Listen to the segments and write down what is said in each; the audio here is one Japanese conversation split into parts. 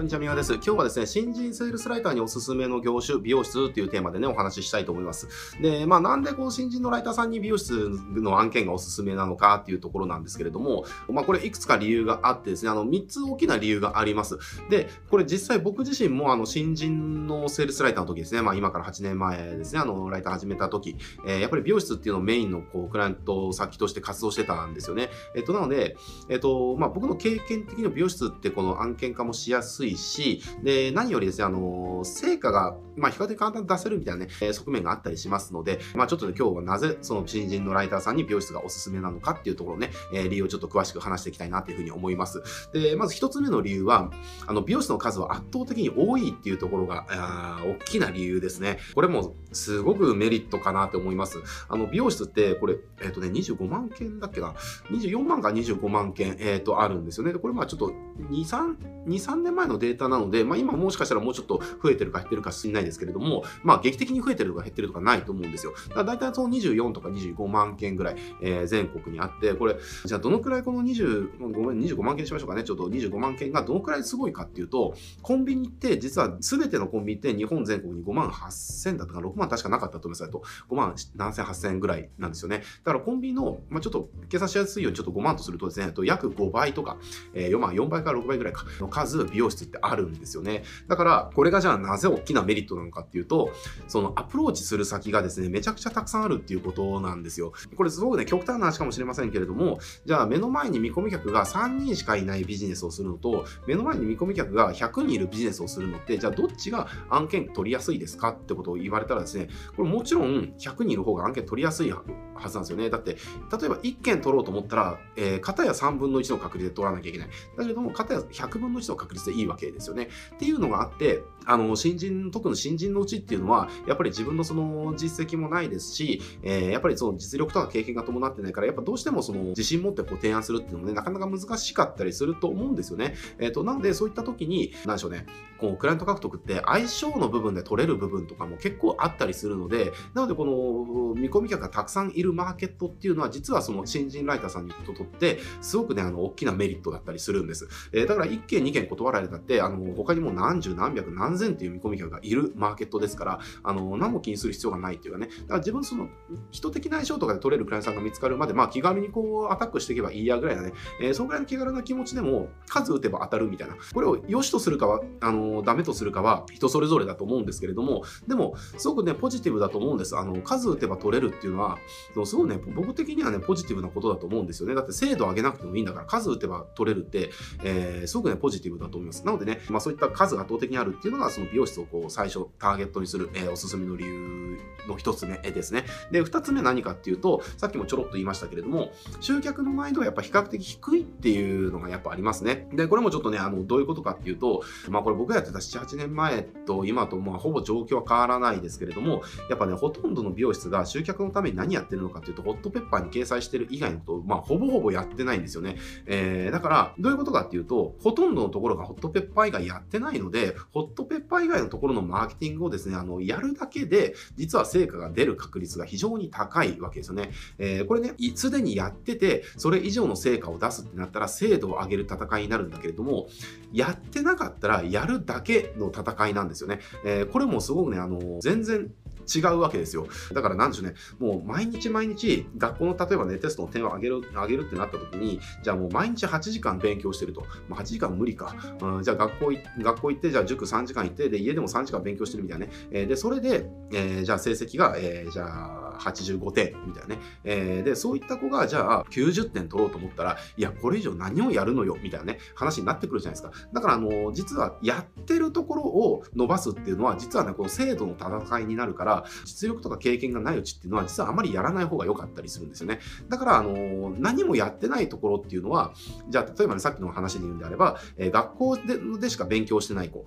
こんにちは、みわです。今日はですね、新人セールスライターにおすすめの業種、美容室っていうテーマでね、お話ししたいと思います。で、まあ、なんでこう、新人のライターさんに美容室の案件がおすすめなのかっていうところなんですけれども、まあ、これいくつか理由があってですね、あの、3つ大きな理由があります。で、これ実際僕自身もあの、新人のセールスライターの時ですね、まあ、今から8年前ですね、あの、ライター始めた時、えー、やっぱり美容室っていうのをメインのこう、クライアント先として活動してたんですよね。えっと、なので、えっと、まあ、僕の経験的に美容室ってこの案件化もしやすいし、で、何よりですね、あの、成果が、まあ、比較的簡単に出せるみたいなね、え側面があったりしますので、まあ、ちょっとね、今日はなぜ、その新人のライターさんに美容室がおすすめなのかっていうところね、え、理由をちょっと詳しく話していきたいなというふうに思います。で、まず一つ目の理由は、あの、美容室の数は圧倒的に多いっていうところが、あ大きな理由ですね。これも、すごくメリットかなと思います。あの、美容室って、これ、えっ、ー、とね、25万件だっけな、24万か25万件、えっ、ー、と、あるんですよね。で、これまあちょっと、2、3、2、3年前のデータなので、まあ今もしかしたらもうちょっと増えてるか減ってるか知んないですけれども、まあ劇的に増えてるとか減ってるとかないと思うんですよ。だから大体その24とか25万件ぐらい、えー、全国にあって、これ、じゃあどのくらいこの20、ごめん、25万件しましょうかね。ちょっと25万件がどのくらいすごいかっていうと、コンビニって実は全てのコンビニって日本全国に5万8000だったか6万確かなかったと思いますと、5万7000、8000ぐらいなんですよね。だからコンビニの、まあ、ちょっと計算しやすいようにちょっと5万とするとですね、約5倍とか、えー、4万4倍から6倍ぐらいかの数美容室ってあるんですよね。だから、これがじゃあなぜ大きなメリットなのかっていうと、そのアプローチする先がですね、めちゃくちゃたくさんあるっていうことなんですよ。これすごくね、極端な話かもしれませんけれども、じゃあ目の前に見込み客が3人しかいないビジネスをするのと、目の前に見込み客が100人いるビジネスをするのって、じゃあどっちが案件取りやすいですかってことを言われたらですね、これもちろん100人いる方が案件取りやすいはずなんですよね。だって、例えば1件取ろうと思ったら、えー、片や3分の1の確率で取らなきゃいけない。だけども、片や100分の1の確率でいいわですよね。っていうのがあって、あの、新人、特に新人のうちっていうのは、やっぱり自分のその実績もないですし、えー、やっぱりその実力とか経験が伴ってないから、やっぱどうしてもその自信持ってこう提案するっていうのもね、なかなか難しかったりすると思うんですよね。えっ、ー、と、なのでそういった時に、なんでしょうね、こう、クライアント獲得って相性の部分で取れる部分とかも結構あったりするので、なのでこの見込み客がたくさんいるマーケットっていうのは、実はその新人ライターさんにとって、すごくね、あの、大きなメリットだったりするんです。えー、だから1件2件断られたって、あの、他にも何十何百何千っていう見込み客がいるマーケットですから、あの、何も気にする必要がないっていうかね、だから自分その、人的な相性とかで取れるクライアントさんが見つかるまで、まあ気軽にこう、アタックしていけばいいやぐらいなね、えー、そのぐらいの気軽な気持ちでも、数打てば当たるみたいな、これを良しとするかは、あの、ダメとするかは人それぞれだと思うんですけれども、でも、すごくね、ポジティブだと思うんです。あの、数打てば取れるっていうのは、すごいね、僕的にはね、ポジティブなことだと思うんですよね。だって精度上げなくてもいいんだから、数打てば取れるって、えー、すごくね、ポジティブだと思います。なのでね、まあそういった数が圧倒的にあるっていうのが、その美容室をこう、最初ターゲットにする、えー、おすすめの理由の一つ目ですね。で、二つ目何かっていうと、さっきもちょろっと言いましたけれども、集客の難易度はやっぱ比較的低いっていうのがやっぱありますね。で、これもちょっとね、あの、どういうことかっていうと、まあこれ僕がやってた7、8年前と今とまあほぼ状況は変わらないですけれども、やっぱね、ほとんどの美容室が集客のために何やってるのかっていうと、ホットペッパーに掲載してる以外のことを、まあほぼほぼやってないんですよね。えー、だから、どういうことかっていうと、ほとんどのところがホットペッパー以外やってないので、ホットペッパー以外のところのマーケティングをですね、あの、やるだけで、実は成果が出る確率が非常に高いわけですよね。えー、これね、すでにやってて、それ以上の成果を出すってなったら、精度を上げる戦いになるんだけれども、やってなかったら、やるだけの戦いなんですよね。えー、これもすごくね、あの、全然違うわけですよ。だからなんでしょうね、もう毎日毎日学校の例えばね、テストの点を上げる、上げるってなった時に、じゃあもう毎日8時間勉強してると。まあ、8時間無理か。うん、じゃあ学校学校行って、じゃあ塾3時間行って、で、家でも3時間勉強してるみたいなね。えー、で、それで、えー、じゃあ成績が、えー、じゃあ、85点みたいなね。えー、で、そういった子が、じゃあ90点取ろうと思ったら、いや、これ以上何をやるのよ、みたいなね、話になってくるじゃないですか。だから、あの、実はやってるところを伸ばすっていうのは、実はね、この精度の戦いになるから、実力とか経験がないうちっていうのは、実はあまりやらない方が良かったりするんですよね。だから、あの、何もやってないところっていうのは、じゃあ、例えばね、さっきの話で言うんであれば、えー、学校ででしか勉強してない子、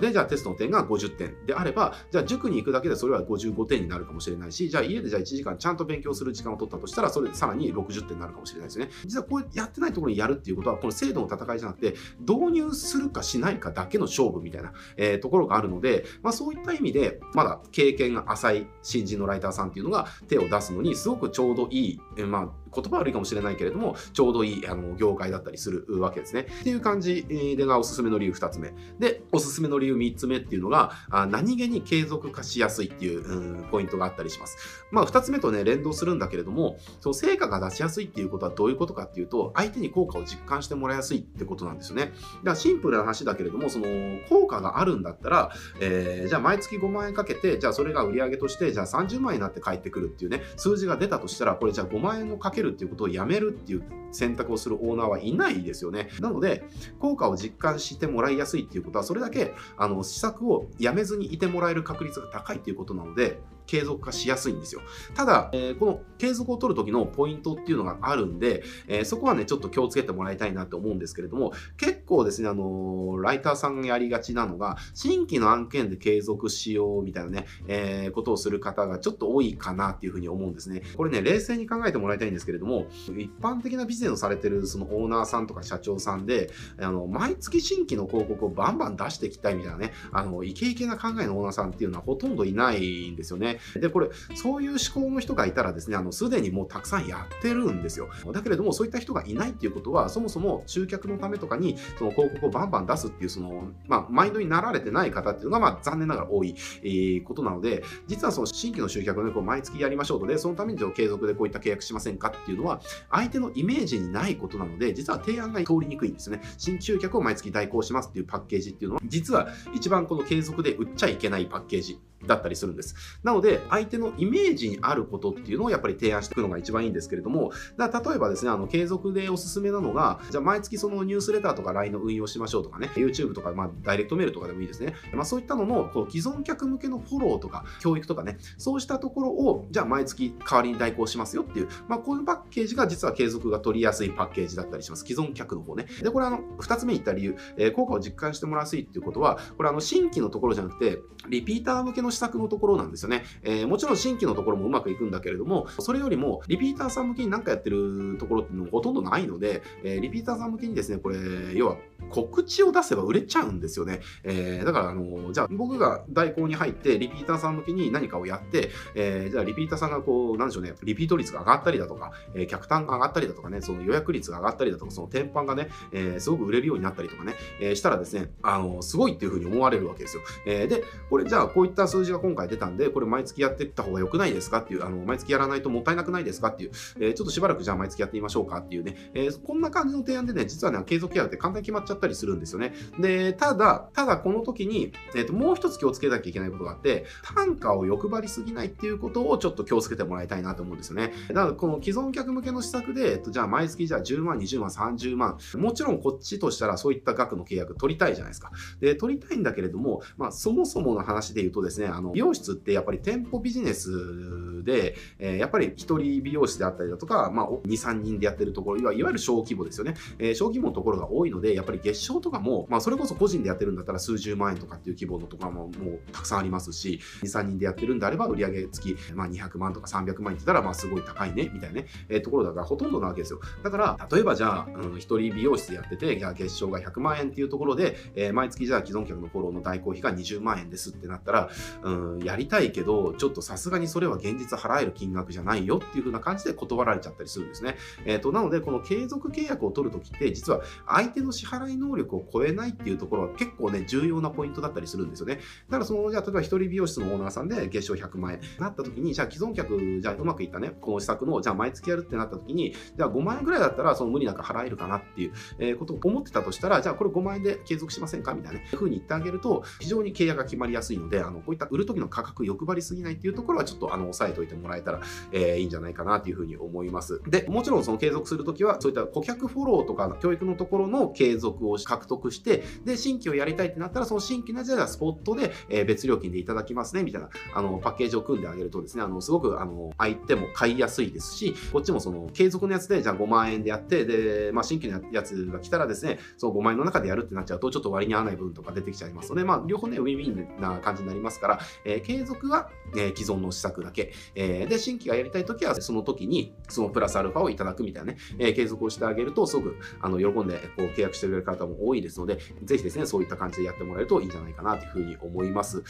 で、じゃあテストの点が50点であれば、じゃあ塾に行くだけでそれは55点になるかもしれないし、じゃあ家でじゃあ1時間ちゃんと勉強する時間を取ったとしたら、それでさらに60点になるかもしれないですよね。実はこうやってないところにやるっていうことは、この制度の戦いじゃなくて、導入するかしないかだけの勝負みたいな、えー、ところがあるので、まあそういった意味で、まだ経験が浅い新人のライターさんっていうのが手を出すのに、すごくちょうどいい、えー、まあ言葉悪いかもしれないけれども、ちょうどいいあの業界だったりするわけですね。っていう感じでがおすすめの理由2つ目。で、おすすめの理由3つ目っていうのが、あ何気に継続化しやすいっていう、うん、ポイントがあったりします。まあ、2つ目とね、連動するんだけれども、その成果が出しやすいっていうことはどういうことかっていうと、相手に効果を実感してもらいやすいってことなんですよね。だからシンプルな話だけれども、その効果があるんだったら、えー、じゃあ毎月5万円かけて、じゃあそれが売り上げとして、じゃあ30万円になって帰ってくるっていうね、数字が出たとしたら、これじゃあ5万円をかけるっていうことをやめるっていう選択をするオーナーはいないですよね。なので、効果を実感してもらいやすいっていうことは、それだけ、あの、施策をやめずにいてもらえる確率が高いっていうことなので、継続化しやすいんですよ。ただ、えー、この継続を取る時のポイントっていうのがあるんで、えー、そこはね、ちょっと気をつけてもらいたいなと思うんですけれども、結構ですね、あのー、ライターさんがやりがちなのが、新規の案件で継続しようみたいなね、えことをする方がちょっと多いかなっていうふうに思うんですね。これね、冷静に考えてもらいたいんですけれども、一般的なビジネスをされてるそのオーナーさんとか社長さんで、あの、毎月新規の広告をバンバン出していきたいみたいなね、あの、イケイケな考えのオーナーさんっていうのはほとんどいないんですよね。で、これ、そういう思考の人がいたらですね、あの、すでにもうたくさんやってるんですよ。だけれども、そういった人がいないっていうことは、そもそも集客のためとかに、その広告をバンバン出すっていう、その、まあ、マインドになられてない方っていうのが、まあ、残念ながら多い、えー、ことなので、実はその新規の集客をね、こう毎月やりましょうとで、そのために継続でこういった契約しませんかっていうのは、相手のイメージにないことなので、実は提案が通りにくいんですよね。新集客を毎月代行しますっていうパッケージっていうのは、実は一番この継続で売っちゃいけないパッケージだったりするんです。なので、相手のイメージにあることっていうのをやっぱり提案していくのが一番いいんですけれども、だ例えばですね、あの、継続でおすすめなのが、じゃあ毎月そのニュースレターとか LINE の運用しましょうとかね、YouTube とか、まあ、ダイレクトメールとかでもいいですね。まあ、そういったのの、こう、既存客向けのフォローとか、教育とかね、そうしたところを、じゃあ毎月代わりに代行しますよっていう、まあ、こういうパッケージが実は継続が取りやすいパッケージだったりします。既存客の方ね。で、これあの、二つ目に言った理由、えー、効果を実感してもらいやすいっていうことは、これあの、新規のところじゃなくて、リピーター向けの施策のところなんですよね。えー、もちろん新規のところもうまくいくんだけれども、それよりも、リピーターさん向けに何かやってるところっていうのほとんどないので、えー、リピーターさん向けにですね、これ、要は告知を出せば売れちゃうんですよね。えー、だから、あの、じゃあ僕が代行に入って、リピーターさん向けに何かをやって、えー、じゃあリピーターさんがこう、なんでしょうね、リピート率が上がったりだとか、えー、客単が上がったりだとかね、その予約率が上がったりだとか、その店販がね、えー、すごく売れるようになったりとかね、えー、したらですね、あの、すごいっていうふうに思われるわけですよ。えー、で、これ、じゃあこういった数数字が今回出たんで、これ毎月やっていった方が良くないですかっていう、あの、毎月やらないともったいなくないですかっていう、えー、ちょっとしばらくじゃあ毎月やってみましょうかっていうね、えー、こんな感じの提案でね、実はね、継続やるって簡単に決まっちゃったりするんですよね。で、ただ、ただこの時に、えっ、ー、と、もう一つ気をつけなきゃいけないことがあって、単価を欲張りすぎないっていうことをちょっと気をつけてもらいたいなと思うんですよね。だから、この既存客向けの施策で、えっと、じゃあ毎月じゃあ10万、20万、30万、もちろんこっちとしたらそういった額の契約取りたいじゃないですか。で、取りたいんだけれども、まあ、そもそもの話で言うとですね、あの、美容室ってやっぱり店舗ビジネスで、えー、やっぱり一人美容室であったりだとか、まあ、2、3人でやってるところ、いわゆる小規模ですよね。えー、小規模のところが多いので、やっぱり月賞とかも、まあ、それこそ個人でやってるんだったら数十万円とかっていう規模のところももうたくさんありますし、2、3人でやってるんであれば、売上月、まあ、200万とか300万円ってたら、まあ、すごい高いね、みたいなね、えー、ところだからほとんどなわけですよ。だから、例えばじゃあ、うん、一人美容室でやってて、じゃあ月賞が100万円っていうところで、えー、毎月じゃあ既存客のフォローの代行費が20万円ですってなったら、うん、やりたいけど、ちょっとさすがにそれは現実払える金額じゃないよっていう風な感じで断られちゃったりするんですね。えっ、ー、と、なので、この継続契約を取るときって、実は相手の支払い能力を超えないっていうところは結構ね、重要なポイントだったりするんですよね。だからその、じゃあ、例えば一人美容室のオーナーさんで月賞100万円なった時に、じゃあ既存客、じゃあうまくいったね、この施策の、じゃあ毎月やるってなった時に、じゃあ5万円ぐらいだったら、その無理なく払えるかなっていう、えことを思ってたとしたら、じゃあこれ5万円で継続しませんかみたいなね、風に言ってあげると、非常に契約が決まりやすいので、あの、こういった売る時の価格欲張りすぎないっていうところはちょっと、あの、押さえておいてもらえたら、えー、いいんじゃないかなっていうふうに思います。で、もちろんその継続するときは、そういった顧客フォローとか教育のところの継続を獲得して、で、新規をやりたいってなったら、その新規のやつではスポットで、えー、別料金でいただきますね、みたいな、あの、パッケージを組んであげるとですね、あの、すごく、あの、相手も買いやすいですし、こっちもその、継続のやつで、じゃあ5万円でやって、で、まあ、新規のやつが来たらですね、その5万円の中でやるってなっちゃうと、ちょっと割に合わない部分とか出てきちゃいますので、まあ、両方ね、ウィンウィンな感じになりますから、えー、継続は、えー、既存の施策だけ、えー、で、新規がやりたい時は、その時に、そのプラスアルファをいただくみたいなね、えー、継続をしてあげると、すごく、あの、喜んで、こう、契約してくれる方も多いですので、ぜひですね、そういった感じでやってもらえるといいんじゃないかなというふうに思います。